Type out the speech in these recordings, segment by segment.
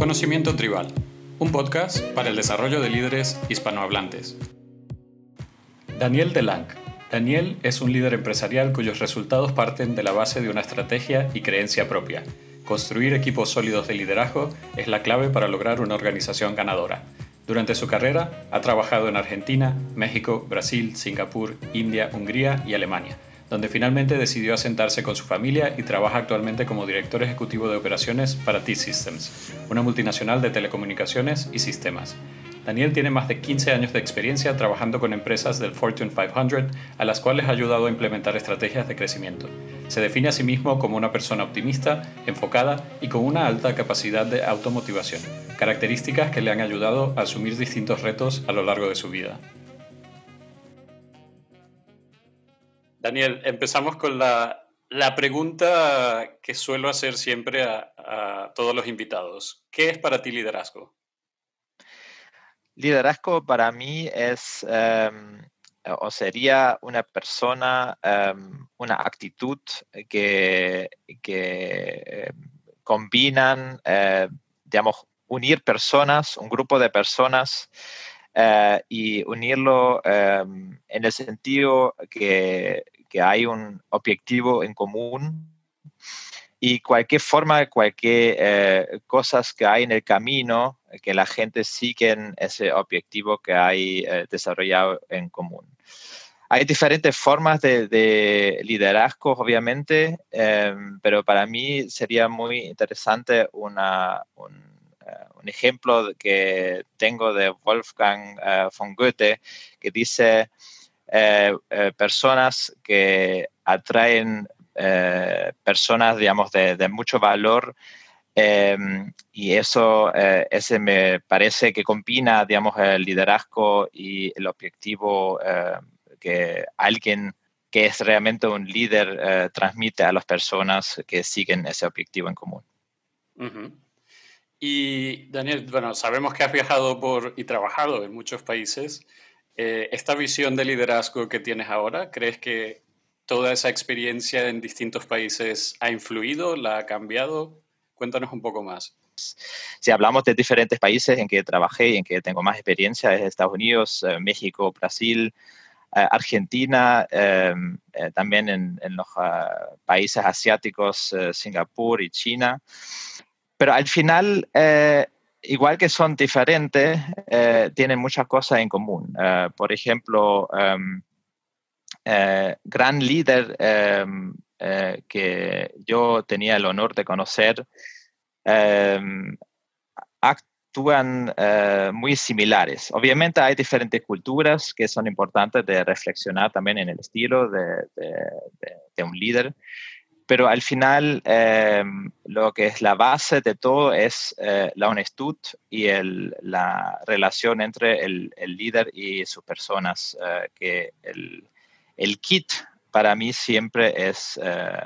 Conocimiento Tribal, un podcast para el desarrollo de líderes hispanohablantes. Daniel Delang. Daniel es un líder empresarial cuyos resultados parten de la base de una estrategia y creencia propia. Construir equipos sólidos de liderazgo es la clave para lograr una organización ganadora. Durante su carrera ha trabajado en Argentina, México, Brasil, Singapur, India, Hungría y Alemania donde finalmente decidió asentarse con su familia y trabaja actualmente como director ejecutivo de operaciones para T-Systems, una multinacional de telecomunicaciones y sistemas. Daniel tiene más de 15 años de experiencia trabajando con empresas del Fortune 500 a las cuales ha ayudado a implementar estrategias de crecimiento. Se define a sí mismo como una persona optimista, enfocada y con una alta capacidad de automotivación, características que le han ayudado a asumir distintos retos a lo largo de su vida. Daniel, empezamos con la, pregunta que suelo hacer siempre a, todos los invitados. ¿Qué es para ti liderazgo? Liderazgo para mí es em, o sería una persona, em, una actitud que, que em, combinan, eh, digamos, unir personas, un grupo de personas eh, y unirlo em, en el sentido que, que, hay un objetivo en común y cualquier forma, cualquier eh, cosas que hay en el camino, que la gente sigue en ese objetivo que hay eh, desarrollado en común. Hay diferentes formas de, liderazgo, obviamente, em, pero para mí sería muy interesante una, eh, un ejemplo que tengo de Wolfgang eh, von Goethe, que dice eh, personas que atraen personas, digamos, de, mucho valor em, y eso ese me parece que combina, digamos, el liderazgo y el objetivo que alguien que es realmente un líder transmite a las personas que siguen ese objetivo en común. Y Daniel, bueno, sabemos que has viajado por y trabajado en muchos países. Eh, esta visión de liderazgo que tienes ahora, ¿crees que toda esa experiencia en distintos países ha influido, la ha cambiado? Cuéntanos un poco más. Si hablamos de diferentes países en que trabajé y en que tengo más experiencia, es Estados Unidos, eh, México, Brasil, eh, Argentina, también en, en los países asiáticos, Singapur y China. Pero al final, eh, igual que son diferentes, eh, tienen muchas cosas en común. Eh, por ejemplo, em, gran líder em, que yo tenía el honor de conocer, em, actúan muy similares. Obviamente hay diferentes culturas que son importantes de reflexionar también en el estilo de un líder, pero al final eh, lo que es la base de todo es eh, la honestidad y la relación entre el, líder y sus personas, eh, que el, kit para mí siempre es,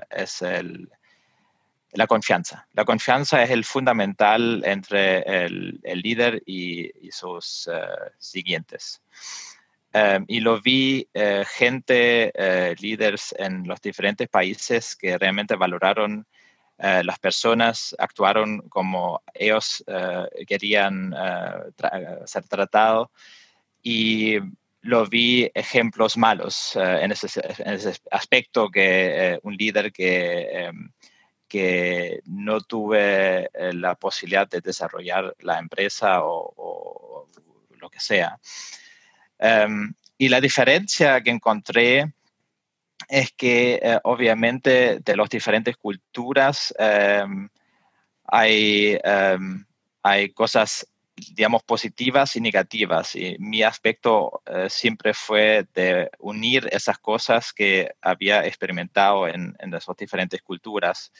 es la confianza. La confianza es el fundamental entre el, líder y, y sus siguientes. Em, y lo vi eh, gente, eh, líderes en los diferentes países que realmente valoraron eh, las personas, actuaron como ellos querían ser tratados y lo vi ejemplos malos en ese, aspecto que un líder que, em, que no tuve la posibilidad de desarrollar la empresa o, o lo que sea. Em, y la diferencia que encontré es que eh, obviamente de las diferentes culturas em, hay, em, hay cosas, digamos, positivas y negativas. Y mi aspecto eh, siempre fue de unir esas cosas que había experimentado en, en las diferentes culturas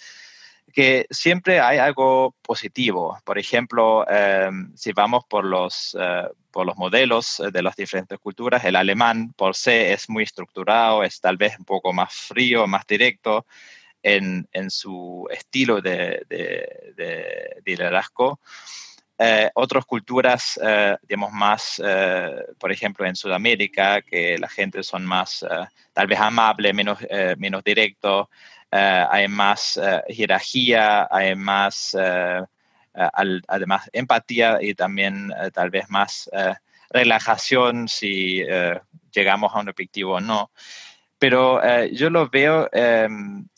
que siempre hay algo positivo. Por ejemplo, em, si vamos por los, eh, por los modelos de las diferentes culturas, el alemán por sí es muy estructurado, es tal vez un poco más frío, más directo en, en su estilo de, de, liderazgo. Eh, otras culturas, eh, digamos, más, por ejemplo, en Sudamérica, que la gente son más, tal vez amable, menos, menos directo, eh, hay más eh, jerarquía, hay más, eh, además empatía y también tal vez más relajación si llegamos a un objetivo o no. Pero eh, yo lo veo, eh,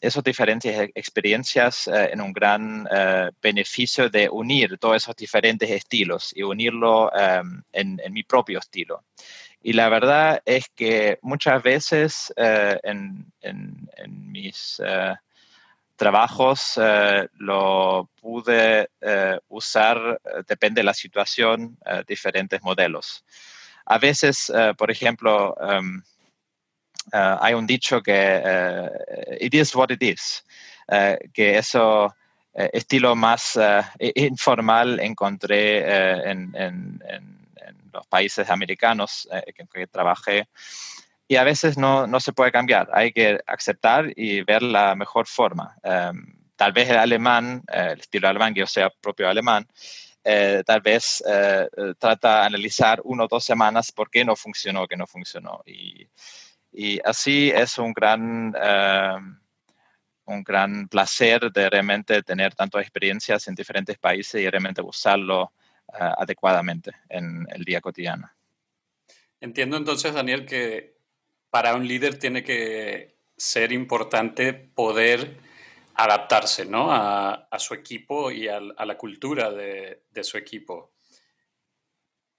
esas diferentes e-, experiencias, eh, en un gran eh, beneficio de unir todos esos diferentes estilos y unirlo en, mi propio estilo. Y la verdad es que muchas veces en, en, mis trabajos lo pude usar, depende de la situación, diferentes modelos. A veces, por ejemplo, em, eh, hay un dicho que eh, it is what it is, eh, que eso estilo más informal encontré en, en, los países americanos en que, trabajé. Y a veces no, no, se puede cambiar, hay que aceptar y ver la mejor forma. tal vez el alemán, el estilo alemán, que yo sea propio alemán, tal vez trata de analizar uno o dos semanas por qué no funcionó, qué no funcionó. Y, y así es un gran, eh, un gran placer de realmente tener tantas experiencias en diferentes países y realmente usarlo eh, adecuadamente en el día cotidiano. Entiendo entonces, Daniel, que para un líder tiene que ser importante poder adaptarse ¿no? a, su equipo y a, la cultura de, de, su equipo.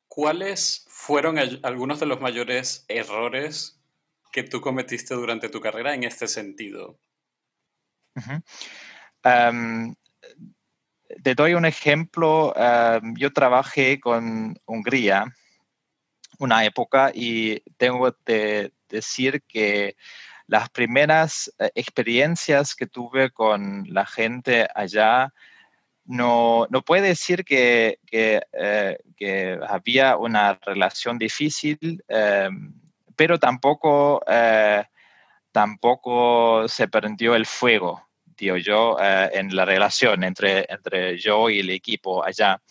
¿Cuáles fueron algunos de los mayores errores que tú cometiste durante tu carrera en este sentido? Te doy un ejemplo. yo trabajé con Hungría una época y tengo que decir que las primeras eh, experiencias que tuve con la gente allá, no, no puede decir que, que, eh, había una relación difícil pero tampoco, eh, tampoco se prendió el fuego, digo yo, eh, en la relación entre, entre yo y el equipo allá.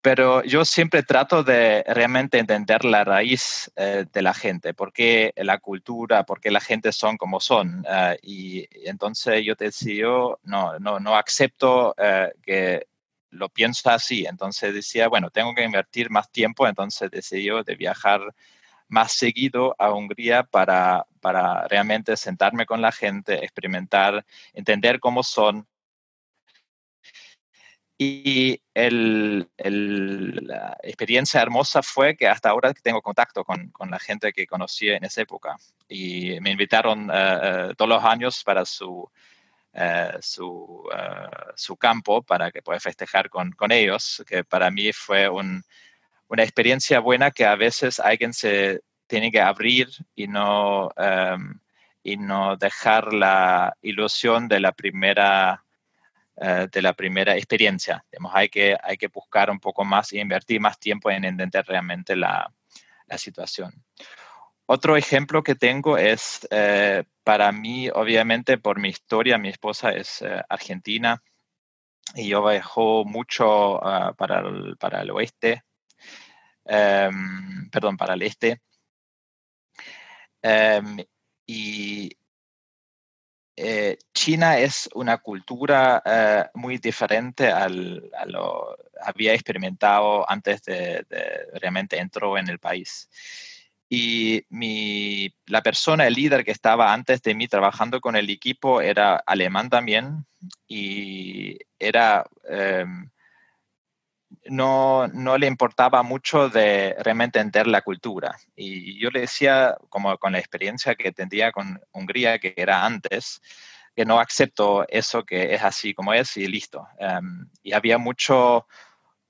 Pero yo siempre trato de realmente entender la raíz eh, de la gente, por qué la cultura, por qué la gente son como son. y, entonces yo decía, no, no, no acepto que lo pienso así. Entonces decía, bueno, tengo que invertir más tiempo, entonces decidí de viajar más seguido a Hungría para, para realmente sentarme con la gente, experimentar, entender cómo son. Y el, la experiencia hermosa fue que hasta ahora tengo contacto con, con, la gente que conocí en esa época. Y me invitaron eh, eh, todos los años para su, eh, su, su, campo para que pueda festejar con, con, ellos, que para mí fue un, una experiencia buena que a veces alguien se tiene que abrir y no, em, y no dejar la ilusión de la primera, eh, de la primera experiencia. hay, que, hay que buscar un poco más y invertir más tiempo en entender realmente la, la situación. Otro ejemplo que tengo es, eh, para mí, obviamente, por mi historia, mi esposa es eh, argentina y yo viajo mucho para, para el oeste, em, perdón, para el este. Em, y eh, China es una cultura eh, muy diferente al, a lo había experimentado antes de, realmente entró en el país. Y mi, la persona, el líder que estaba antes de mí trabajando con el equipo era alemán también y era em, no, no le importaba mucho de realmente entender la cultura. Y yo le decía, como con la experiencia que tendría con Hungría, que era antes, que no acepto eso que es así como es y listo. Em, y había mucho,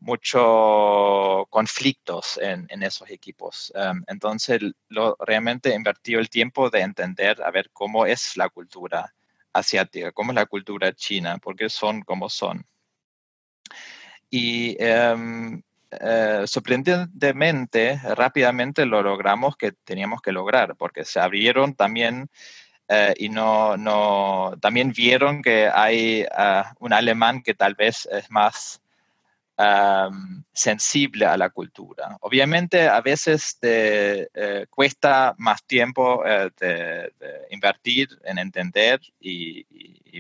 mucho conflictos en, esos equipos. Em, entonces, lo, realmente invertí el tiempo de entender, a ver, cómo es la cultura asiática, cómo es la cultura china, por qué son como son. Y em, eh, sorprendentemente, rápidamente lo logramos que teníamos que lograr, porque se abrieron también eh, y no, no, también vieron que hay ah, un alemán que tal vez es más sensible a la cultura. Obviamente a veces te cuesta más tiempo eh, de, invertir en entender y,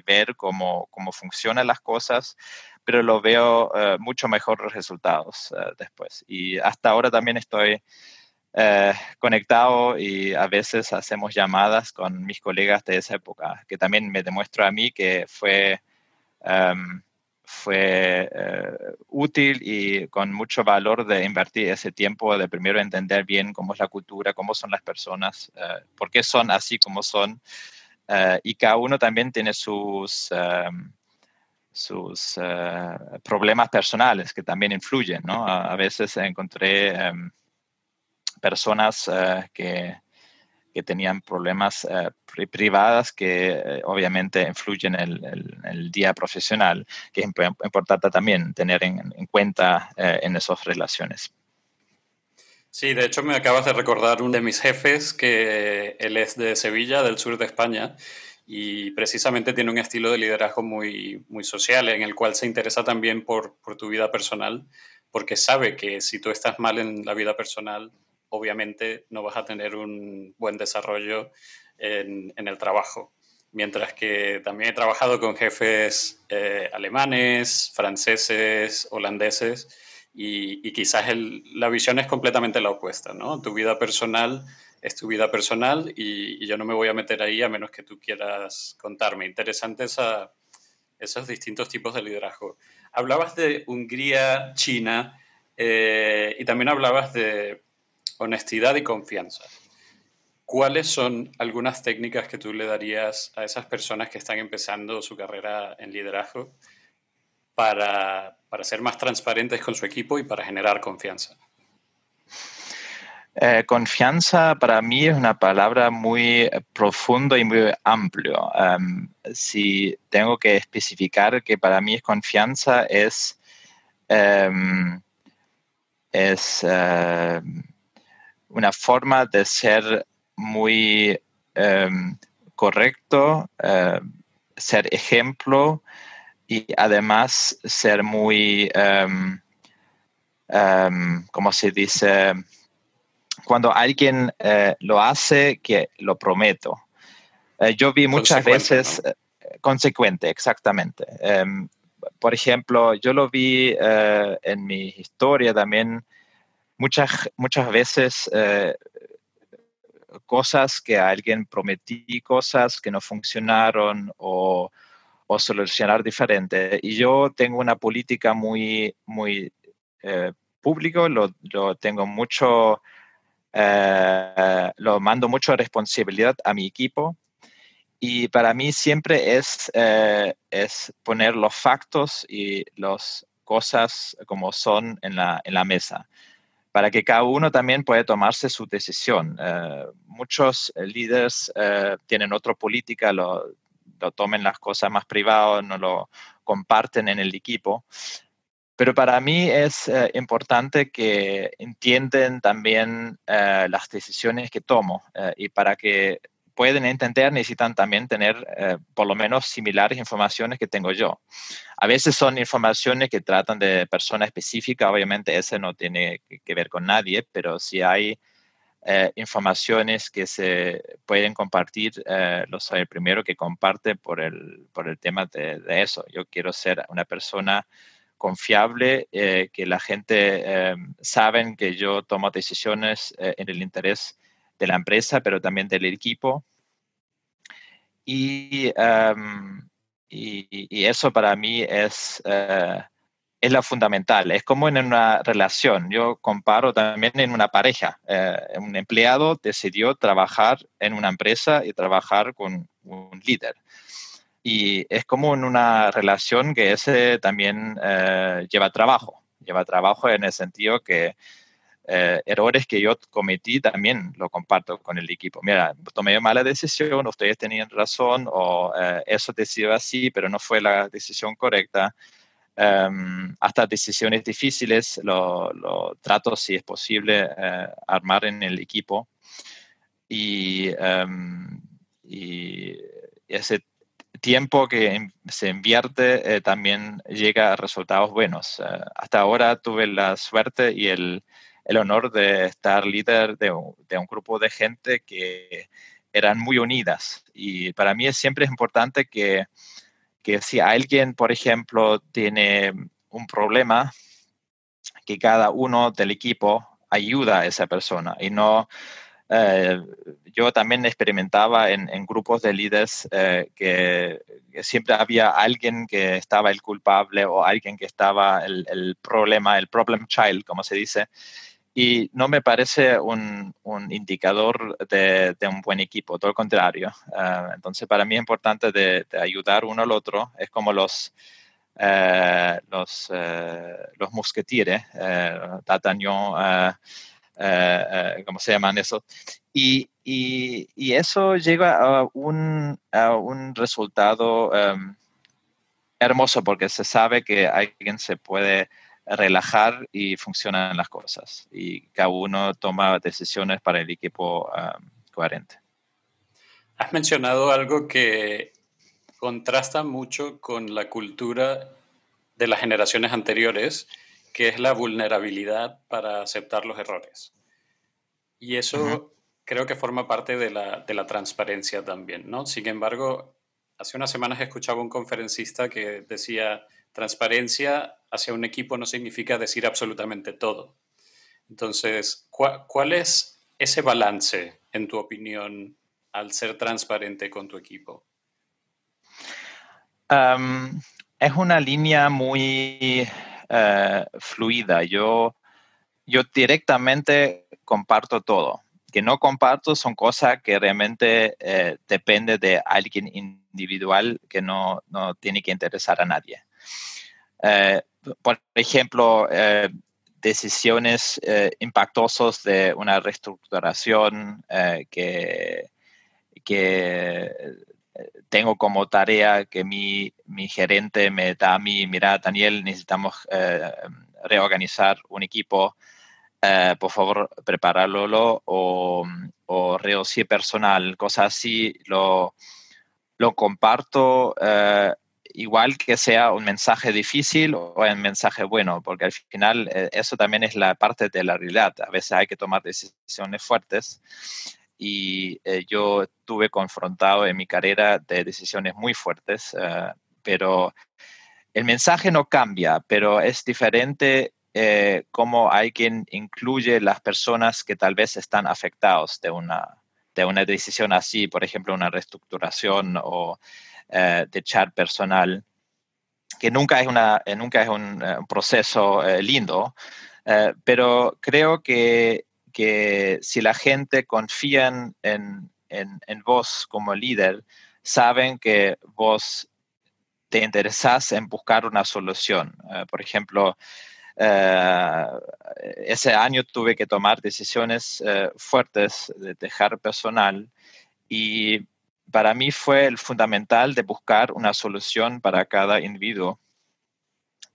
ver cómo, cómo, funcionan las cosas, pero lo veo eh, mucho mejores resultados después. Y hasta ahora también estoy conectado y a veces hacemos llamadas con mis colegas de esa época, que también me demuestra a mí que fue fue eh, útil y con mucho valor de invertir ese tiempo de primero entender bien cómo es la cultura, cómo son las personas, por qué son así como son. Y cada uno también tiene sus, sus problemas personales que también influyen. ¿no? A, veces encontré personas que que tenían problemas eh, privados que eh, obviamente influyen en el, día profesional, que es importante también tener en, cuenta eh, en esas relaciones. Sí, de hecho me acabas de recordar uno de mis jefes, que él es de Sevilla, del sur de España, y precisamente tiene un estilo de liderazgo muy, muy social, en el cual se interesa también por, por tu vida personal, porque sabe que si tú estás mal en la vida personal, obviamente no vas a tener un buen desarrollo en, el trabajo. Mientras que también he trabajado con jefes eh, alemanes, franceses, holandeses, y, quizás la visión es completamente la opuesta, ¿no? Tu vida personal es tu vida personal y, yo no me voy a meter ahí a menos que tú quieras contarme. Interesante esos distintos tipos de liderazgo. Hablabas de Hungría, China, eh, y también hablabas de honestidad y confianza. ¿Cuáles son algunas técnicas que tú le darías a esas personas que están empezando su carrera en liderazgo para, ser más transparentes con su equipo y para generar confianza? Eh, confianza para mí es una palabra muy profundo y muy amplio. Em, si tengo que especificar que para mí confianza es, em, es em, una forma de ser muy correcto, ser ejemplo y además ser muy, como se dice, cuando alguien eh, lo hace, que lo prometo. Eh, yo vi muchas veces, eh, consecuente, exactamente. por ejemplo, yo lo vi en mi historia también muchas, muchas veces cosas que a alguien prometí, cosas que no funcionaron o, o solucionar diferente. Y yo tengo una política muy, muy público, lo, lo, tengo mucho, eh, lo mando mucho responsabilidad a mi equipo. Y para mí siempre es, es poner los factos y las cosas como son en la, en la mesa para que cada uno también pueda tomarse su decisión. Eh, muchos eh, líderes eh, tienen otra política, lo, tomen las cosas más privadas, no lo comparten en el equipo. Pero para mí es importante que entiendan también las decisiones que tomo y para que pueden entender necesitan también tener eh, por lo menos similares informaciones que tengo yo. A veces son informaciones que tratan de persona específica, obviamente ese no tiene que ver con nadie, pero si hay eh, informaciones que se pueden compartir, eh, lo soy el primero que comparte por el, por el tema de, de eso. Yo quiero ser una persona confiable, que la gente sabe que yo tomo decisiones en el interés de la empresa, pero también del equipo. Y, y, eso para mí es, uh, es lo fundamental. Es como en una relación. Yo comparo también en una pareja. Un empleado decidió trabajar en una empresa y trabajar con un líder. Y es como en una relación que ese también uh, lleva trabajo. Lleva trabajo en el sentido que eh, errores que yo cometí también lo comparto con el equipo. Mira, tomé mala decisión, ustedes tenían razón o eh, eso decidió así, pero no fue la decisión correcta. Um, hasta decisiones difíciles lo, lo, trato, si es posible, uh, armar en el equipo. Y, um, y ese tiempo que se invierte eh, también llega a resultados buenos. hasta ahora tuve la suerte y el, el honor de estar líder de de un, grupo de gente que eran muy unidas. Y para mí siempre es importante que, que si alguien, por ejemplo, tiene un problema, que cada uno del equipo ayuda a esa persona y no eh, yo también experimentaba en, grupos de líderes eh, que, siempre había alguien que estaba el culpable o alguien que estaba el, el problema, el problem child, como se dice. Y no me parece un, un indicador de, de, un buen equipo, todo lo contrario. Eh, entonces, para mí es importante de, de, ayudar uno al otro. Es como los, los, los mosquetires, D'Artagnan, eh, eh, ¿cómo se llaman eso? Y, y, y, eso llega a un, a un resultado em, hermoso porque se sabe que alguien se puede relajar y funcionan las cosas y cada uno toma decisiones para el equipo um, coherente. Has mencionado algo que contrasta mucho con la cultura de las generaciones anteriores que es la vulnerabilidad para aceptar los errores. Y eso creo que forma parte de la, de la, transparencia también, ¿no? Sin embargo, hace unas semanas escuchaba un conferencista que decía, transparencia hacia un equipo no significa decir absolutamente todo. Entonces, ¿cuál, es ese balance, en tu opinión, al ser transparente con tu equipo? es una línea muy eh, fluida. Yo, yo directamente comparto todo. Que no comparto son cosas que realmente eh, depende de alguien individual que no, no, tiene que interesar a nadie. Eh, por ejemplo, eh, decisiones impactosas de una reestructuración que, que tengo como tarea que mi, mi, gerente me da a mí, mira, Daniel, necesitamos eh, reorganizar un equipo, eh, por favor, prepararlo o, o reducir personal, cosas así, lo, lo comparto eh, igual que sea un mensaje difícil o un mensaje bueno, porque al final eso también es la parte de la realidad. A veces hay que tomar decisiones fuertes y eh, yo tuve confrontado en mi carrera de decisiones muy fuertes, uh, pero el mensaje no cambia, pero es diferente eh, cómo alguien incluye las personas que tal vez están afectados de una, de una decisión así, por ejemplo, una reestructuración o eh, de echar personal, que nunca es, una, nunca es un, un proceso lindo, pero creo que que si la gente confía en, en, vos como líder, saben que vos te interesás en buscar una solución. Eh, por ejemplo, eh, ese año tuve que tomar decisiones eh, fuertes de dejar personal y para mí fue el fundamental de buscar una solución para cada individuo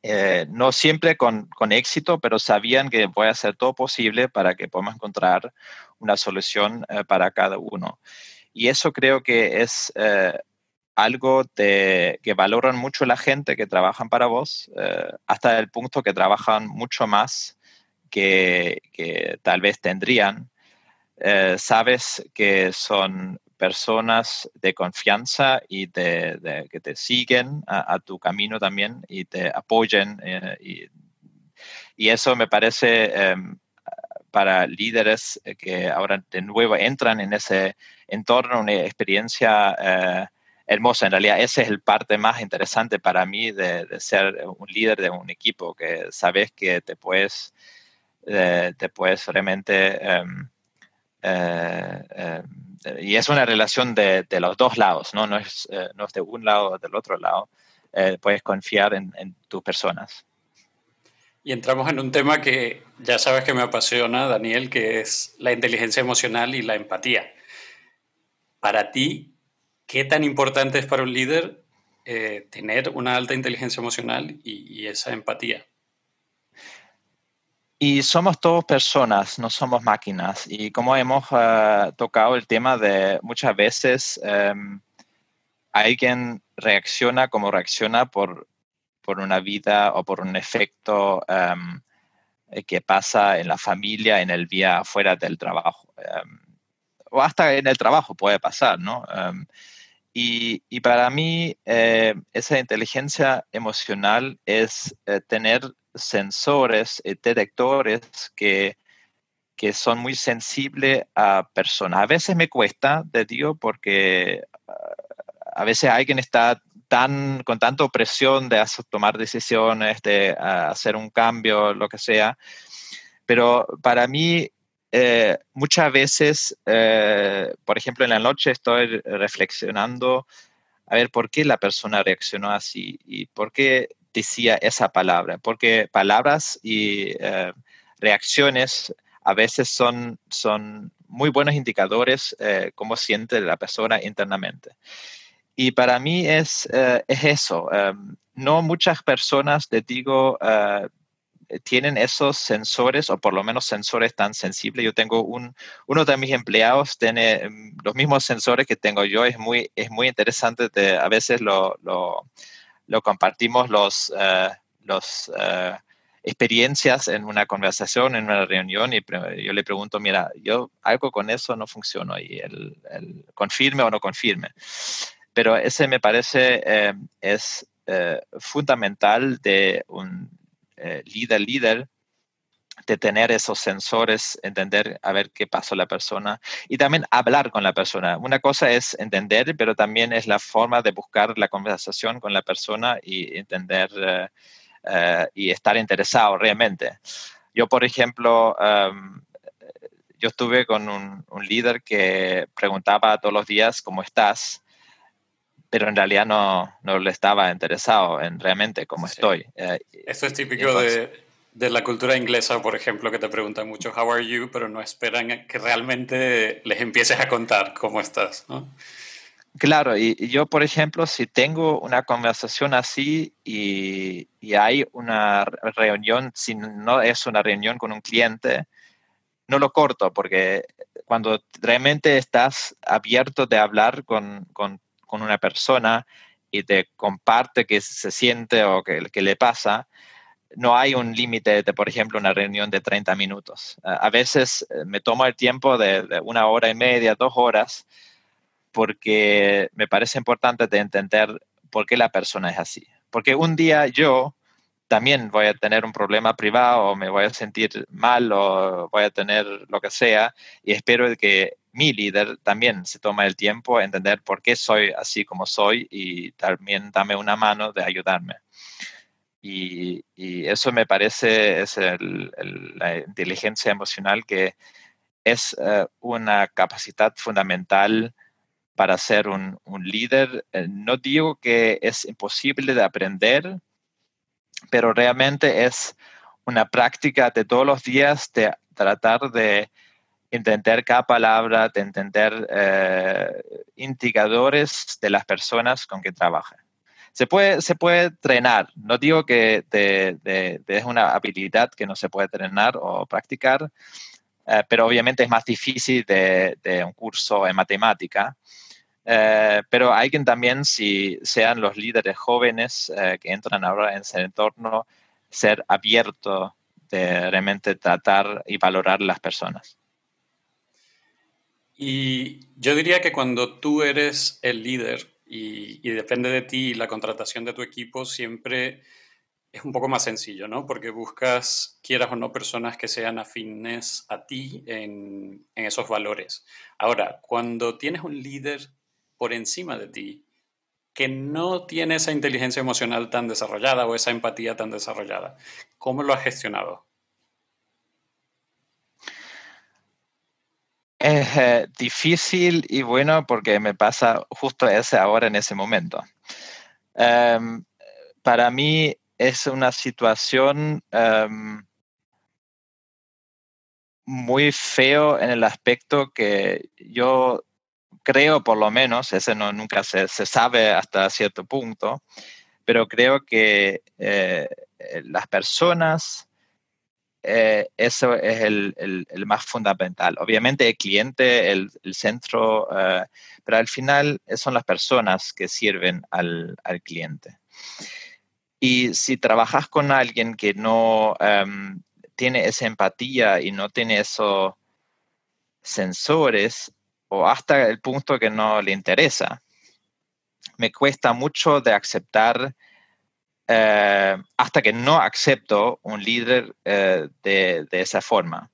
eh, no siempre con, éxito, pero sabían que voy a hacer todo posible para que podamos encontrar una solución eh, para cada uno. Y eso creo que es eh, algo que valoran mucho la gente que trabajan para vos, hasta el punto que trabajan mucho más que tal vez tendrían. sabes que son personas de confianza y de, que te siguen a, tu camino también y te apoyen. Eh, y, eso me parece em, para líderes que ahora de nuevo entran en ese entorno, una experiencia eh, hermosa. En realidad, esa es el parte más interesante para mí de, ser un líder de un equipo, que sabes que te puedes, eh, te puedes realmente... Em, em, y es una relación de, los dos lados, ¿no? No es, eh, no es de un lado o del otro lado. Eh, puedes confiar en, en, tus personas. Y entramos en un tema que ya sabes que me apasiona, Daniel, que es la inteligencia emocional y la empatía. Para ti, ¿qué tan importante es para un líder eh, tener una alta inteligencia emocional y esa empatía? Y somos todos personas, no somos máquinas. Y como hemos uh, tocado el tema de muchas veces, um, alguien reacciona como reacciona por, por una vida o por un efecto em, que pasa en la familia, en el día fuera del trabajo. Em, o hasta en el trabajo puede pasar, ¿no? Y, y, para mí, eh, esa inteligencia emocional es eh, tener sensores, eh, detectores que, que son muy sensibles a personas. A veces me cuesta, te digo, porque ah, a veces alguien está tan, con tanta presión de tomar decisiones, de ah, hacer un cambio, lo que sea. Pero para mí eh, muchas veces, eh, por ejemplo, en la noche estoy reflexionando a ver por qué la persona reaccionó así y por qué decía esa palabra, porque palabras y eh, reacciones a veces son, son muy buenos indicadores cómo siente la persona internamente. Y para mí es, es eso. no muchas personas, te digo, eh, tienen esos sensores o por lo menos sensores tan sensibles. Yo tengo un, uno de mis empleados tiene mm, los mismos sensores que tengo yo. Es muy, es muy interesante. a veces lo, lo, lo, compartimos los, uh, los uh, experiencias en una conversación, en una reunión y yo le pregunto, mira, yo algo con eso no funciona y confirme o no confirme. Pero ese me parece eh, es fundamental de un, eh, líder, líder, de tener esos sensores, entender a ver qué pasó la persona y también hablar con la persona. Una cosa es entender, pero también es la forma de buscar la conversación con la persona y entender eh, eh, y estar interesado realmente. Yo, por ejemplo, em, yo estuve con un, un, líder que preguntaba todos los días cómo estás pero en realidad no, no le estaba interesado en realmente cómo estoy. Eh, Esto es típico de, de, la cultura inglesa, por ejemplo, que te preguntan mucho how are you, pero no esperan que realmente les empieces a contar cómo estás. ¿no? Claro, y, yo, por ejemplo, si tengo una conversación así y, y, hay una reunión, si no es una reunión con un cliente, no lo corto porque cuando realmente estás abierto de hablar con, con con una persona y te comparte qué se siente o qué, le pasa, no hay un límite de, por ejemplo, una reunión de 30 minutos. A veces eh, me tomo el tiempo de, una hora y media, dos horas, porque me parece importante de entender por qué la persona es así. Porque un día yo también voy a tener un problema privado o me voy a sentir mal o voy a tener lo que sea y espero que mi líder también se toma el tiempo a entender por qué soy así como soy y también dame una mano de ayudarme. Y, eso me parece es la inteligencia emocional que es eh, una capacidad fundamental para ser un, líder. Eh, no digo que es imposible de aprender, pero realmente es una práctica de todos los días de tratar de entender cada palabra, de entender eh, indicadores de las personas con que trabaja. Se puede, se puede entrenar, no digo que es una habilidad que no se puede entrenar o practicar, eh, pero obviamente es más difícil de, un curso en matemática. Eh, pero que también, si sean los líderes jóvenes que entran ahora en ese entorno, ser abierto de realmente tratar y valorar las personas. Y yo diría que cuando tú eres el líder y, depende de ti la contratación de tu equipo, siempre es un poco más sencillo, ¿no? Porque buscas, quieras o no, personas que sean afines a ti en, en esos valores. Ahora, cuando tienes un líder por encima de ti, que no tiene esa inteligencia emocional tan desarrollada o esa empatía tan desarrollada, ¿cómo lo has gestionado? Es eh, difícil y bueno porque me pasa justo ese ahora en ese momento. Em, para mí es una situación em, muy feo en el aspecto que yo creo por lo menos, ese no, nunca se, se sabe hasta cierto punto, pero creo que eh, las personas eh, eso es el, más fundamental. Obviamente el cliente, el, centro, eh, pero al final son las personas que sirven al, cliente. Y si trabajas con alguien que no em, tiene esa empatía y no tiene esos sensores, o hasta el punto que no le interesa, me cuesta mucho de aceptar eh, hasta que no acepto un líder eh, de, esa forma.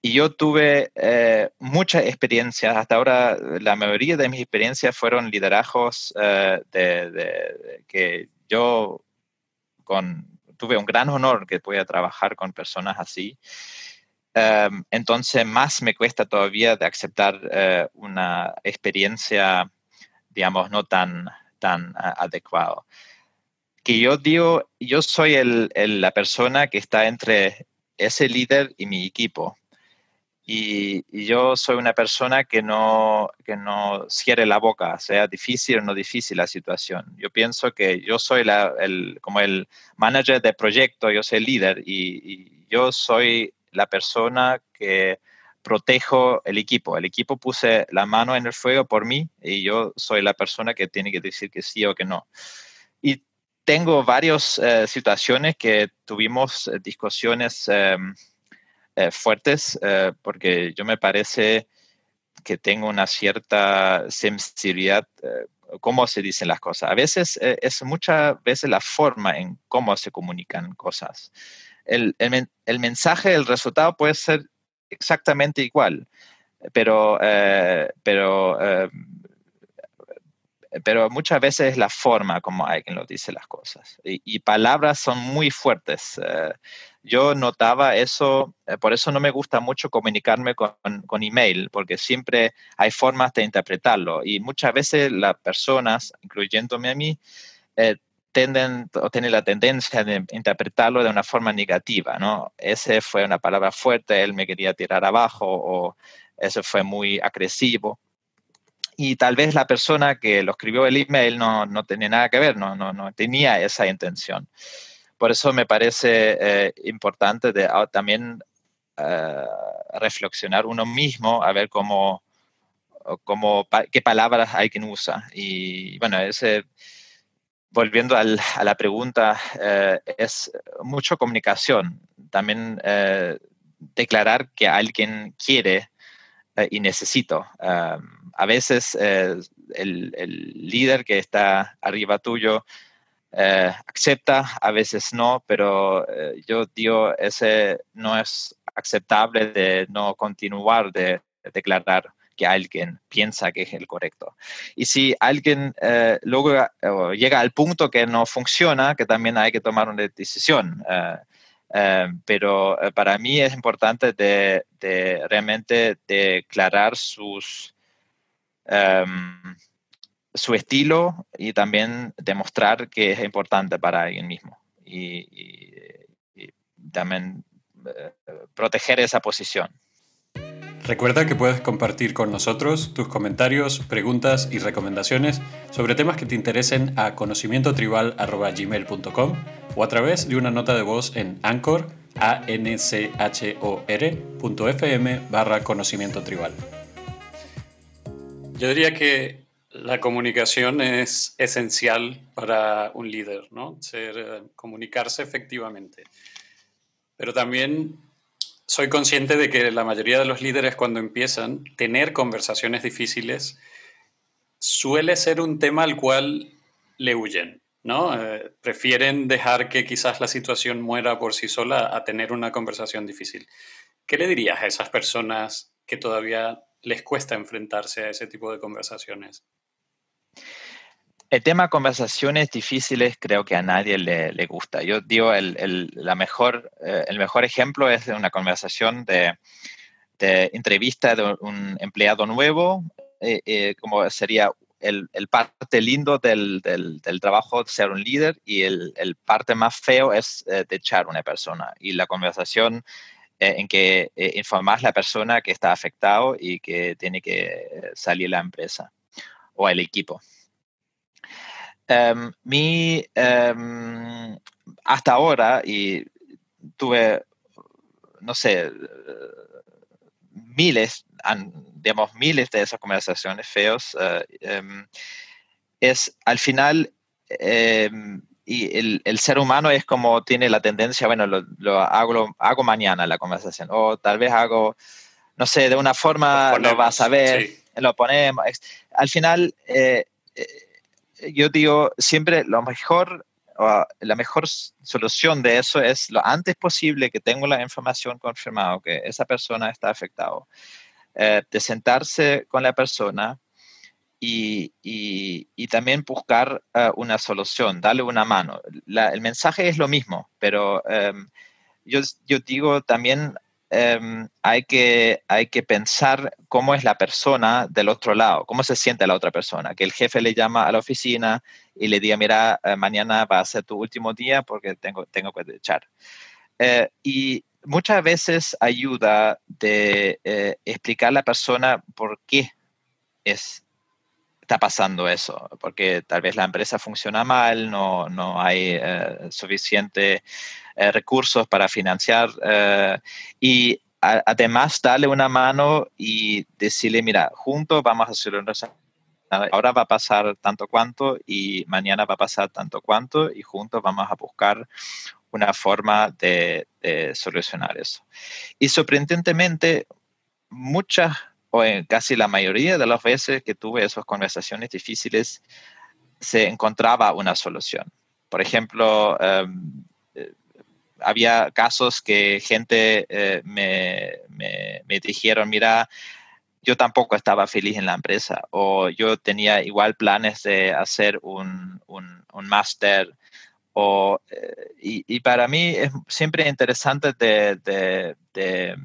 Y yo tuve eh, muchas experiencias, hasta ahora la mayoría de mis experiencias fueron liderazgos de, que yo tuve un gran honor que pueda trabajar con personas así. Em, entonces más me cuesta todavía de aceptar una experiencia, digamos, no tan, tan adecuada que yo digo, yo soy el, la persona que está entre ese líder y mi equipo. Y, yo soy una persona que no, que no cierre la boca, sea difícil o no difícil la situación. Yo pienso que yo soy la, el, como el manager de proyecto, yo soy el líder y, y yo soy la persona que protejo el equipo. El equipo puse la mano en el fuego por mí y yo soy la persona que tiene que decir que sí o que no. Y tengo varias eh, situaciones que tuvimos eh, discusiones eh, fuertes porque yo me parece que tengo una cierta sensibilidad cómo se dicen las cosas. A veces es muchas veces la forma en cómo se comunican cosas. El, el, mensaje, el resultado puede ser exactamente igual, pero, pero pero muchas veces es la forma como alguien lo dice las cosas. Y, palabras son muy fuertes. Eh, yo notaba eso, eh, por eso no me gusta mucho comunicarme con, con, email, porque siempre hay formas de interpretarlo. Y muchas veces las personas, incluyéndome a mí, eh, tienden o tienen la tendencia de interpretarlo de una forma negativa, ¿no? Ese fue una palabra fuerte, él me quería tirar abajo o eso fue muy agresivo y tal vez la persona que lo escribió el email no, no tenía nada que ver, no, no, no tenía esa intención. Por eso me parece eh, importante de, ah, también uh, reflexionar uno mismo a ver cómo, cómo, qué palabras hay quien usa. Y bueno, volviendo a la pregunta, eh, es mucho comunicación. También declarar que alguien quiere y necesito a veces eh, el, líder que está arriba tuyo eh, acepta, a veces no, pero eh, yo digo, ese no es aceptable de no continuar de, declarar que alguien piensa que es el correcto. Y si alguien luego llega al punto que no funciona, que también hay que tomar una decisión. Pero para mí es importante de, realmente declarar sus Em, su estilo y también demostrar que es importante para alguien mismo y, también eh, proteger esa posición. Recuerda que puedes compartir con nosotros tus comentarios, preguntas y recomendaciones sobre temas que te interesen a conocimientotribal.gmail.com o a través de una nota de voz en Anchor, a-n-c-h-o-r.fm barra conocimiento tribal. Yo diría que la comunicación es esencial para un líder, ¿no? Ser, eh, comunicarse efectivamente. Pero también soy consciente de que la mayoría de los líderes cuando empiezan tener conversaciones difíciles suele ser un tema al cual le huyen, ¿no? Eh, prefieren dejar que quizás la situación muera por sí sola a tener una conversación difícil. ¿Qué le dirías a esas personas que todavía les cuesta enfrentarse a ese tipo de conversaciones? El tema conversaciones difíciles creo que a nadie le, gusta. Yo digo, el, la mejor, eh, el mejor ejemplo es una conversación de, entrevista de un empleado nuevo, eh, eh, como sería el, parte lindo del, trabajo de ser un líder y el, parte más feo es de echar una persona. Y la conversación en que informas a la persona que está afectado y que tiene que salir la empresa o el equipo. Em, mi, em, hasta ahora, y tuve no sé, miles, digamos, miles de esas conversaciones feos, em, es al final, y el, ser humano es como tiene la tendencia, bueno, lo, hago, hago mañana la conversación, o tal vez hago, no sé, de una forma lo, vas a ver, lo ponemos. Al final, eh, eh, yo digo, siempre lo mejor la mejor solución de eso es lo antes posible que tengo la información confirmada que esa persona está afectada. Eh, de sentarse con la persona y, y, también buscar eh, una solución, darle una mano. el mensaje es lo mismo, pero em, yo, yo digo también Em, hay, que, hay que pensar cómo es la persona del otro lado, cómo se siente la otra persona. Que el jefe le llama a la oficina y le diga, mira, eh, mañana va a ser tu último día porque tengo, tengo que echar. Eh, y muchas veces ayuda de eh, explicar a la persona por qué es, está pasando eso, porque tal vez la empresa funciona mal, no, no hay suficiente eh, recursos para financiar eh, y además darle una mano y decirle, mira, juntos vamos a hacer una ahora va a pasar tanto cuanto y mañana va a pasar tanto cuanto y juntos vamos a buscar una forma de, solucionar eso. Y sorprendentemente, muchas o casi la mayoría de las veces que tuve esas conversaciones difíciles, se encontraba una solución. Por ejemplo, em, había casos que gente eh, me, me, dijeron, mira, yo tampoco estaba feliz en la empresa o yo tenía igual planes de hacer un, un, máster. O, eh, y, para mí es siempre interesante de de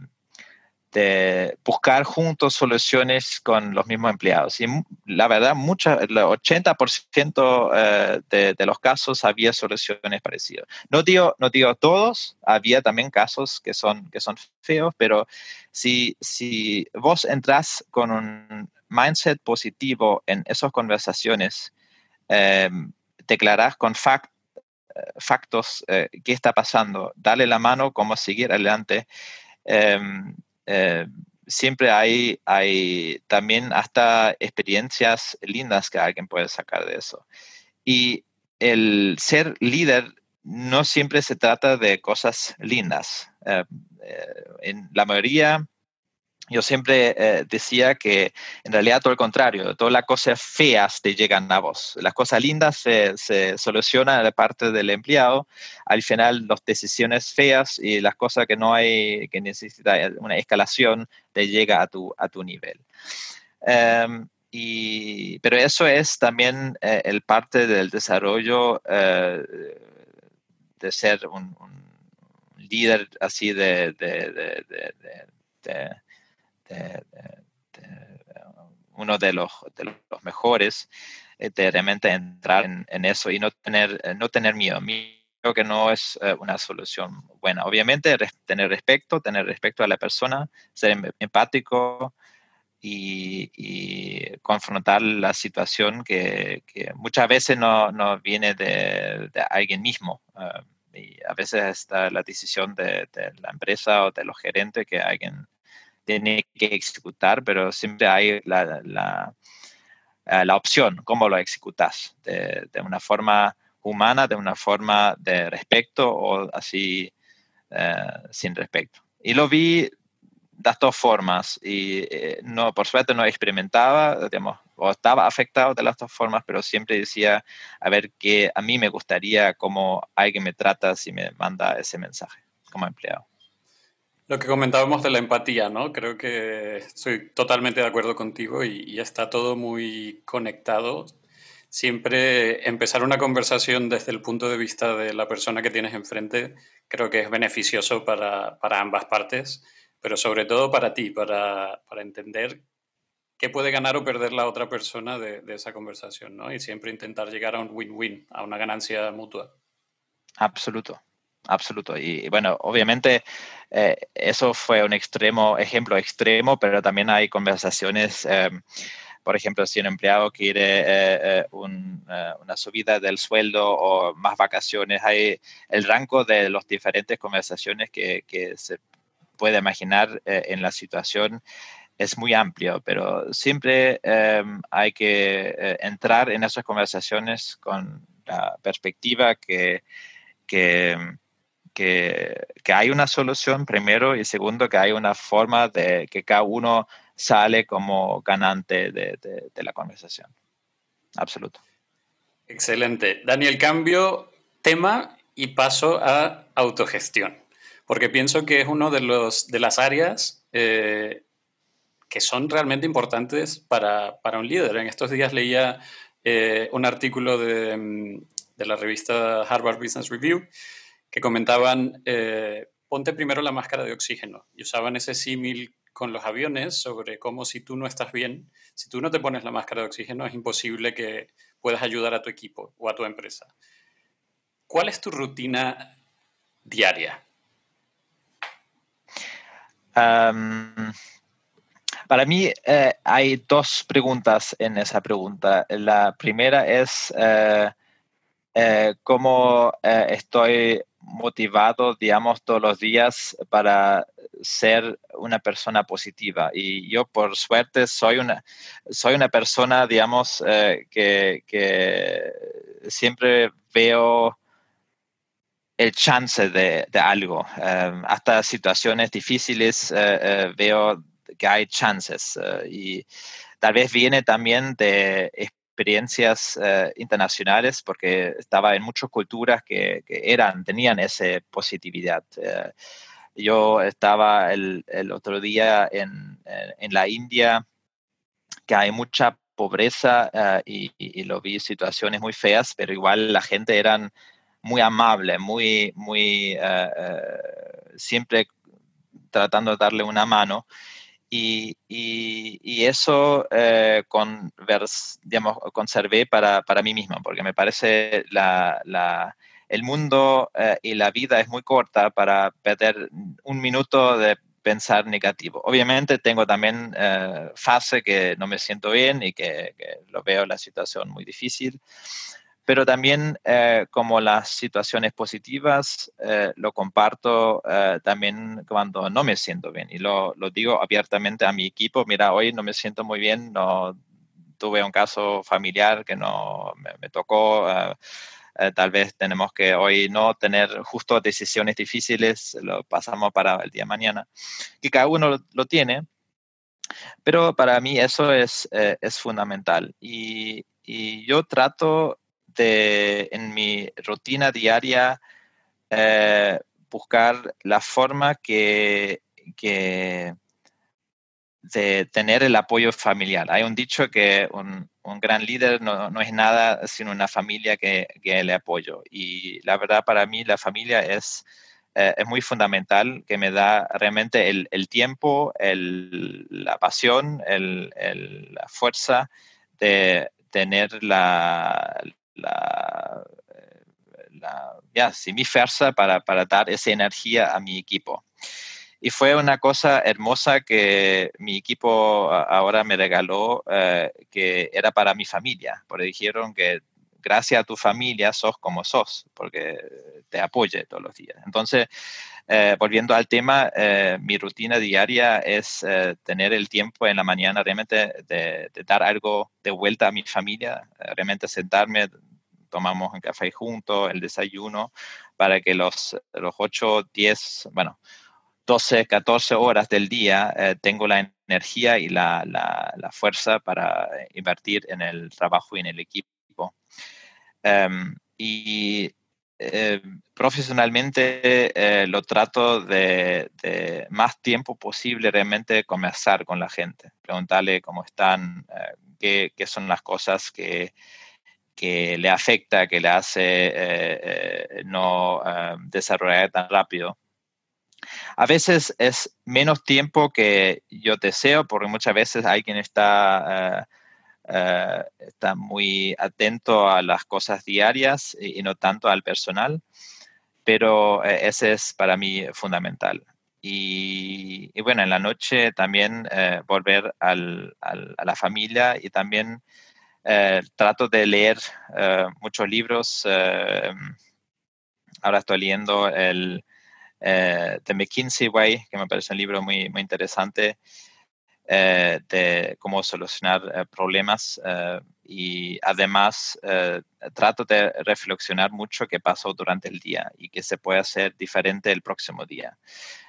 buscar juntos soluciones con los mismos empleados. Y la verdad, mucha, el 80% eh, de, de, los casos había soluciones parecidas. No digo, no digo todos, había también casos que son, que son feos, pero si, si vos entras con un mindset positivo en esas conversaciones, eh, declarás con fact, factos eh, qué está pasando, dale la mano, cómo seguir adelante. Eh, siempre hay, hay también hasta experiencias lindas que alguien puede sacar de eso. Y el ser líder no siempre se trata de cosas lindas. Eh, eh, en la mayoría yo siempre eh, decía que en realidad todo el contrario, todas las cosas feas te llegan a vos. Las cosas lindas se, se solucionan de parte del empleado. Al final, las decisiones feas y las cosas que no hay, que necesita una escalación, te llega a tu, a tu nivel. Em, y, pero eso es también eh, el parte del desarrollo eh, de ser un, líder así de uno de los, de los mejores, eh, de realmente entrar en, eso y no tener, eh, no tener miedo. Creo que no es eh, una solución buena. Obviamente, tener respeto, tener respeto a la persona, ser em, empático y, confrontar la situación que, muchas veces no, no viene de, alguien mismo. y a veces está la decisión de, de, la empresa o de los gerentes que alguien tiene que ejecutar, pero siempre hay la, la, eh, la opción, cómo lo ejecutas, de, de, una forma humana, de una forma de respeto o así eh, sin respeto. Y lo vi de las dos formas y eh, no, por suerte no experimentaba, digamos, o estaba afectado de las dos formas, pero siempre decía, a ver, que a mí me gustaría cómo alguien me trata si me manda ese mensaje como empleado. Lo que comentábamos de la empatía, ¿no? Creo que estoy totalmente de acuerdo contigo y, está todo muy conectado. Siempre empezar una conversación desde el punto de vista de la persona que tienes enfrente creo que es beneficioso para, para ambas partes, pero sobre todo para ti, para, para, entender qué puede ganar o perder la otra persona de, de esa conversación, ¿no? Y siempre intentar llegar a un win-win, a una ganancia mutua. Absoluto, absoluto. Y, bueno, obviamente eh, eso fue un extremo, ejemplo extremo, pero también hay conversaciones, eh, por ejemplo, si un empleado quiere eh, una subida del sueldo o más vacaciones, hay el rango de las diferentes conversaciones que, que se puede imaginar en la situación es muy amplio, pero siempre em, hay que entrar en esas conversaciones con la perspectiva que, que, que, hay una solución primero y segundo que hay una forma de que cada uno sale como ganante de, de la conversación. Absoluto. Excelente. Daniel, cambio tema y paso a autogestión, porque pienso que es una de, de las áreas eh, que son realmente importantes para, para, un líder. En estos días leía eh, un artículo de, mm, de, la revista Harvard Business Review que comentaban, eh, ponte primero la máscara de oxígeno, y usaban ese símil con los aviones sobre cómo si tú no estás bien, si tú no te pones la máscara de oxígeno, es imposible que puedas ayudar a tu equipo o a tu empresa. ¿Cuál es tu rutina diaria? para mí eh, hay dos preguntas en esa pregunta. La primera es eh, cómo estoy motivado, digamos, todos los días para ser una persona positiva. Y yo, por suerte, soy una, soy una persona, digamos, eh, que, siempre veo el chance de, algo. Eh, hasta situaciones difíciles eh, veo que hay chances. y tal vez viene también de experiencias eh, internacionales porque estaba en muchas culturas que, eran, tenían esa positividad. Eh, yo estaba el, otro día en, en, la India, que hay mucha pobreza eh, y, lo vi situaciones muy feas, pero igual la gente eran muy amable, muy, muy, siempre tratando de darle una mano. Y, y, eso eh, con, digamos, conservé para, para, mí mismo, porque me parece la, la, el mundo eh, y la vida es muy corta para perder un minuto de pensar negativo. Obviamente tengo también eh, fase que no me siento bien y que, que, lo veo la situación muy difícil, pero también eh, como las situaciones positivas eh, lo comparto eh, también cuando no me siento bien. Y lo, lo, digo abiertamente a mi equipo, mira, hoy no me siento muy bien, no tuve un caso familiar que no me, tocó, tal vez tenemos que hoy no tener justo decisiones difíciles, lo pasamos para el día de mañana, que cada uno lo, lo tiene, pero para mí eso es, es fundamental. Y, y yo trato en mi rutina diaria eh, buscar la forma que, de tener el apoyo familiar. Hay un dicho que un, gran líder no, es nada sino una familia que, le apoyo. Y la verdad para mí la familia es, eh, es muy fundamental, que me da realmente el, tiempo, la pasión, la fuerza de tener la, la, la ya, sí, mi fuerza para, para dar esa energía a mi equipo. Y fue una cosa hermosa que mi equipo ahora me regaló, eh, que era para mi familia, porque dijeron que gracias a tu familia sos como sos, porque te apoye todos los días. Entonces, eh, volviendo al tema, eh, mi rutina diaria es tener el tiempo en la mañana realmente de, de, dar algo de vuelta a mi familia, realmente sentarme, tomamos un café juntos, el desayuno, para que los, los 8, 10, bueno, 12, 14 horas del día eh, tengo la energía y la, la, fuerza para invertir en el trabajo y en el equipo. Em, y eh, profesionalmente eh, lo trato de, más tiempo posible realmente conversar con la gente, preguntarle cómo están, qué, qué, son las cosas que, que le afecta, que le hace eh, eh, no eh, desarrollar tan rápido. A veces es menos tiempo que yo deseo, porque muchas veces alguien está, está muy atento a las cosas diarias y, no tanto al personal, pero ese es para mí fundamental. Y, bueno, en la noche también volver al, a la familia y también eh, trato de leer eh, muchos libros. Eh, ahora estoy leyendo el, The McKinsey Way, que me parece un libro muy, muy interesante de cómo solucionar problemas y además trato de reflexionar mucho qué pasó durante el día y qué se puede hacer diferente el próximo día.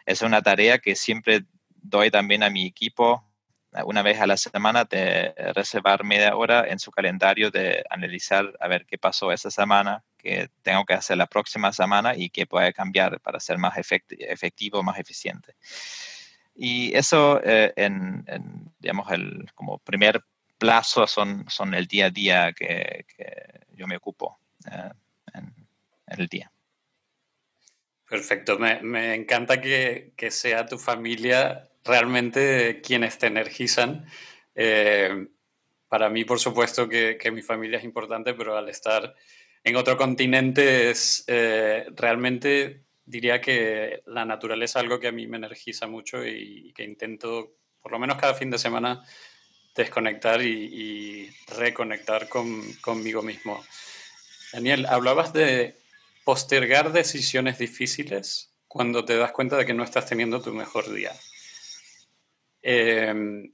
Es una tarea que siempre doy también a mi equipo una vez a la semana de reservar media hora en su calendario de analizar a ver qué pasó esa semana, qué tengo que hacer la próxima semana y qué puede cambiar para ser más efectivo, más eficiente. Y eso eh, en, digamos, el como primer plazo son, son el día a día que, yo me ocupo eh, en, el día. Perfecto, me, me encanta que, que, sea tu familia realmente quienes te energizan. Eh, para mí, por supuesto, que, mi familia es importante, pero al estar en otro continente es eh, realmente diría que la naturaleza es algo que a mí me energiza mucho y, que intento, por lo menos cada fin de semana, desconectar y, reconectar conmigo mismo. Daniel, hablabas de postergar decisiones difíciles cuando te das cuenta de que no estás teniendo tu mejor día. Em,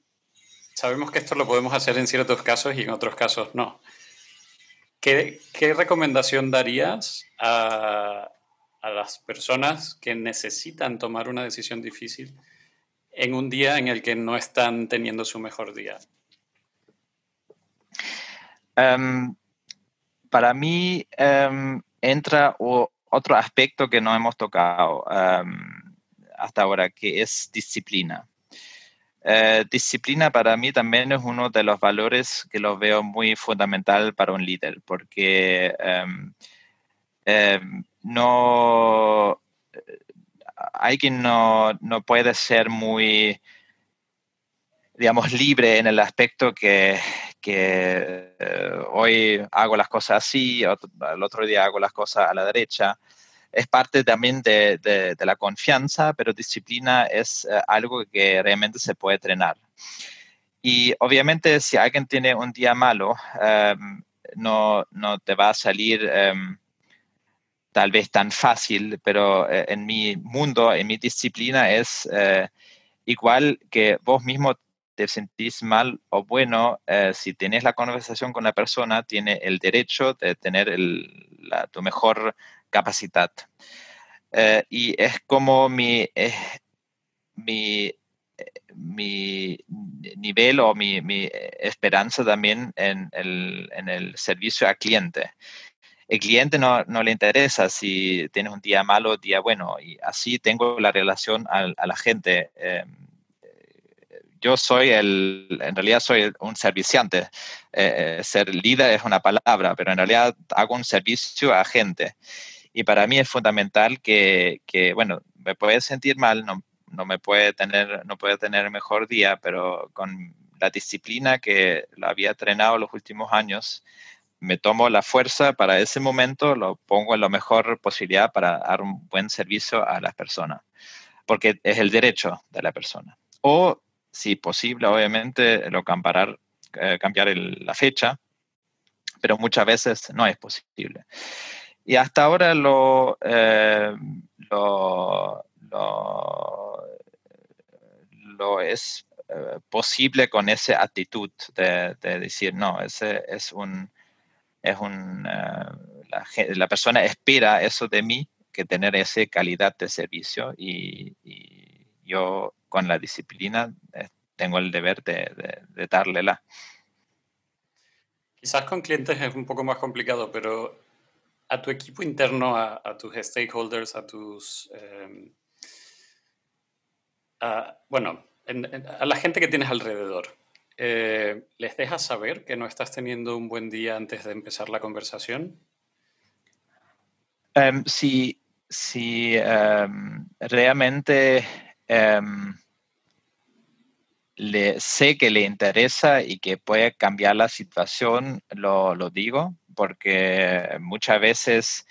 sabemos que esto lo podemos hacer en ciertos casos y en otros casos no. ¿Qué, recomendación darías a, las personas que necesitan tomar una decisión difícil en un día en el que no están teniendo su mejor día? Em, para mí em, entra otro aspecto que no hemos tocado hasta ahora, que es disciplina. Eh, disciplina para mí también es uno de los valores que lo veo muy fundamental para un líder, porque no, alguien no, no puede ser muy, digamos, libre en el aspecto que, que eh, hoy hago las cosas así, el otro día hago las cosas a la derecha es parte también de, la confianza, pero disciplina es eh, algo que realmente se puede entrenar. Y obviamente si alguien tiene un día malo, no, no, te va a salir em, tal vez tan fácil, pero eh, en mi mundo, en mi disciplina es eh, igual que vos mismo te sentís mal o bueno, si tienes la conversación con la persona, tiene el derecho de tener la, tu mejor capacidad. Eh, y es como mi, eh, mi, mi, nivel o mi, mi, esperanza también en el, en el servicio al cliente. El cliente no, no, le interesa si tienes un día malo o día bueno, y así tengo la relación a, a la gente. Eh, yo soy el, en realidad soy un serviciante. ser líder es una palabra, pero en realidad hago un servicio a gente. Y para mí es fundamental que, que bueno, me puede sentir mal, no, no, me puede tener, no puede tener mejor día, pero con la disciplina que lo había entrenado los últimos años, me tomo la fuerza para ese momento, lo pongo en la mejor posibilidad para dar un buen servicio a las personas, porque es el derecho de la persona. O, si posible, obviamente, lo cambiar, eh, cambiar la fecha, pero muchas veces no es posible. Y hasta ahora lo, eh, lo, lo, es eh, posible con esa actitud de, decir, no, ese es un, es un eh, la, persona espera eso de mí, que tener esa calidad de servicio y, yo con la disciplina tengo el deber de, de, de darle la. Quizás con clientes es un poco más complicado, pero a tu equipo interno, a, tus stakeholders, a tus... Em, bueno, a la gente que tienes alrededor, eh, ¿les dejas saber que no estás teniendo un buen día antes de empezar la conversación? Um, si, em, realmente le, sé que le interesa y que puede cambiar la situación, lo, lo digo porque muchas veces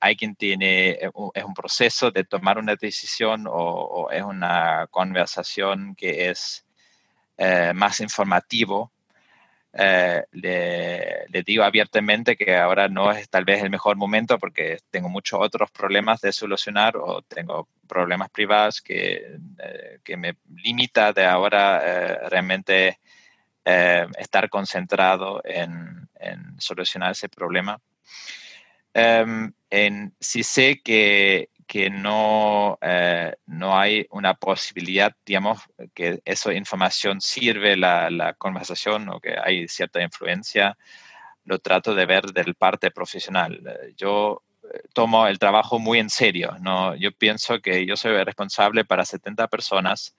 hay quien tiene, es un proceso de tomar una decisión o, es una conversación que es eh, más informativo. eh, le, digo abiertamente que ahora no es tal vez el mejor momento porque tengo muchos otros problemas de solucionar o tengo problemas privados que, eh, que me limita de ahora eh, realmente estar concentrado en, en, solucionar ese problema. Em, en, si sé que, que no, eh, no hay una posibilidad, digamos, que esa información sirve la, la conversación o que hay cierta influencia, lo trato de ver del parte profesional. Yo eh, tomo el trabajo muy en serio, ¿no? Yo pienso que yo soy responsable para 70 personas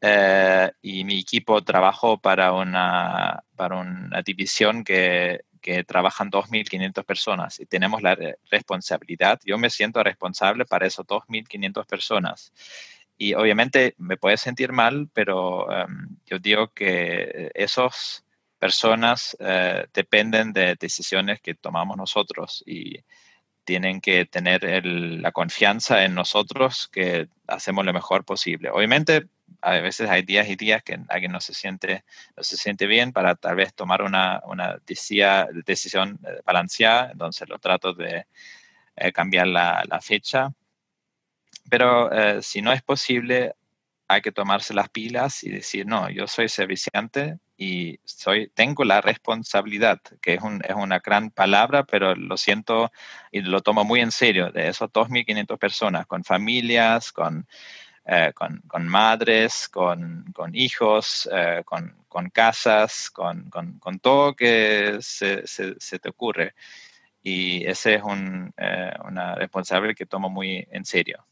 eh, y mi equipo trabajo para una, para una división que que trabajan 2.500 personas y tenemos la responsabilidad, yo me siento responsable para esos 2.500 personas. Y obviamente me puede sentir mal, pero em, yo digo que esas personas eh, dependen de decisiones que tomamos nosotros y tienen que tener la confianza en nosotros que hacemos lo mejor posible. Obviamente a veces hay días y días que alguien no se siente, no se siente bien para tal vez tomar una, una decisión eh, balanceada, entonces lo trato de eh, cambiar la, la, fecha. Pero eh, si no es posible, hay que tomarse las pilas y decir, no, yo soy serviciante y soy, tengo la responsabilidad, que es, un, es una gran palabra, pero lo siento y lo tomo muy en serio, de esos 2.500 personas, con familias, con eh, con, con, madres, con, con hijos, eh, con, con, casas, con, todo que se, se, te ocurre. Y ese es un, eh, una responsabilidad que tomo muy en serio.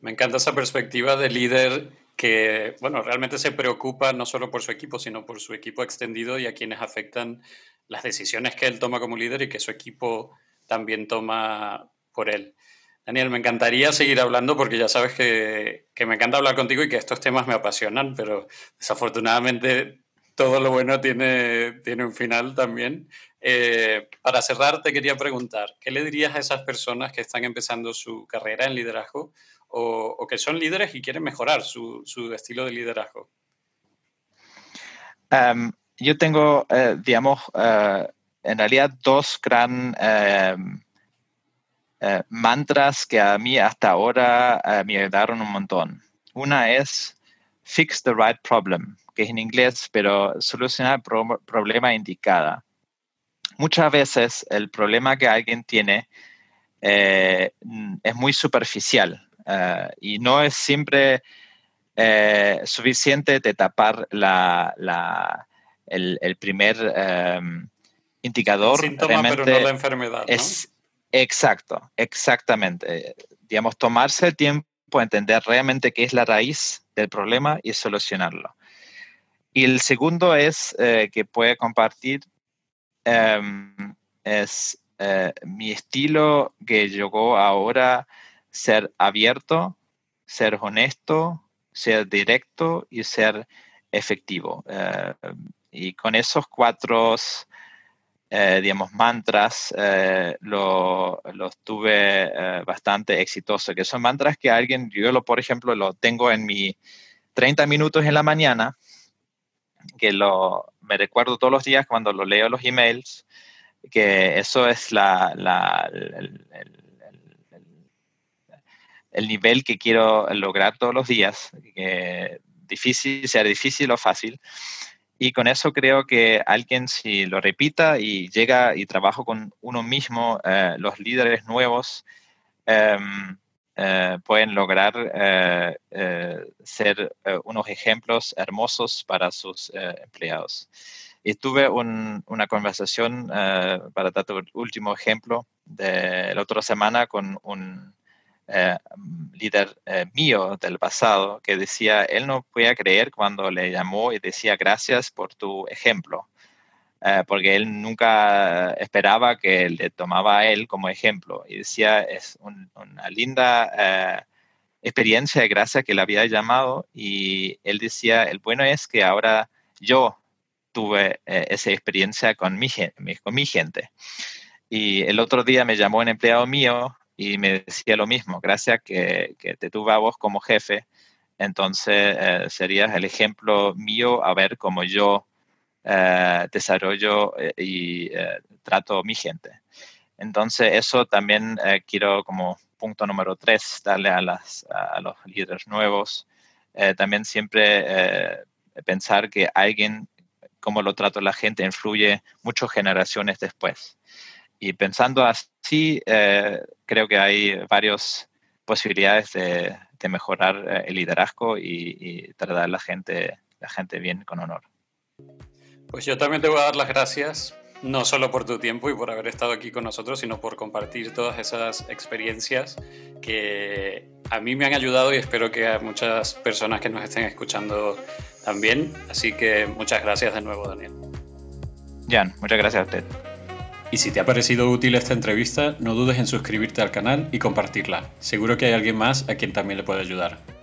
Me encanta esa perspectiva de líder que, bueno, realmente se preocupa no solo por su equipo, sino por su equipo extendido y a quienes afectan las decisiones que él toma como líder y que su equipo también toma por él. Daniel, me encantaría seguir hablando porque ya sabes que, me encanta hablar contigo y que estos temas me apasionan, pero desafortunadamente todo lo bueno tiene, tiene un final también. Eh, para cerrar, te quería preguntar, ¿qué le dirías a esas personas que están empezando su carrera en liderazgo o, que son líderes y quieren mejorar su, estilo de liderazgo? Em, yo tengo, eh, digamos, eh, en realidad dos gran em, eh, mantras que a mí hasta ahora eh, me ayudaron un montón. Una es fix the right problem, que es en inglés, pero solucionar el problema indicada. Muchas veces el problema que alguien tiene eh, es muy superficial y no es siempre suficiente de tapar la, el, primer indicador. síntoma, pero no la enfermedad. Es, Exacto, exactamente. Digamos, tomarse el tiempo a entender realmente qué es la raíz del problema y solucionarlo. Y el segundo es eh, que puede compartir, em, es eh, mi estilo que llegó ahora ser abierto, ser honesto, ser directo y ser efectivo. Eh, y con esos cuatro eh, digamos, mantras, eh, los tuve eh, bastante exitosos, que son mantras que alguien, yo lo, por ejemplo, lo tengo en mi 30 minutos en la mañana, que lo, me recuerdo todos los días cuando lo leo los emails, que eso es la, la el, el, nivel que quiero lograr todos los días, que difícil, sea difícil o fácil. Y con eso creo que alguien si lo repita y llega y trabaja con uno mismo, eh, los líderes nuevos em, eh, pueden lograr eh, ser unos ejemplos hermosos para sus empleados. Y tuve una conversación, para dar el último ejemplo, de la otra semana con un eh, líder eh, mío del pasado que decía, él no podía creer cuando le llamó y decía gracias por tu ejemplo, eh, porque él nunca esperaba que le tomaba a él como ejemplo. Y decía, es una linda experiencia de gracia que le había llamado y él decía, el bueno es que ahora yo tuve esa experiencia con mi, con mi gente. Y el otro día me llamó un empleado mío y me decía lo mismo, gracias que, que te tuve a vos como jefe, entonces eh, serías el ejemplo mío a ver cómo yo desarrollo y trato mi gente. Entonces, eso también quiero como punto número tres, darle a, las, a los líderes nuevos. también siempre pensar que alguien, como lo trato la gente, influye muchas generaciones después. Y pensando así, creo que hay varias posibilidades de, mejorar eh, el liderazgo y, tratar a la gente, la gente bien con honor. Pues yo también te voy a dar las gracias, no solo por tu tiempo y por haber estado aquí con nosotros, sino por compartir todas esas experiencias que a mí me han ayudado y espero que a muchas personas que nos estén escuchando también. Así que muchas gracias de nuevo, Daniel. Jan, muchas gracias a usted. Y si te ha parecido útil esta entrevista, no dudes en suscribirte al canal y compartirla. Seguro que hay alguien más a quien también le puede ayudar.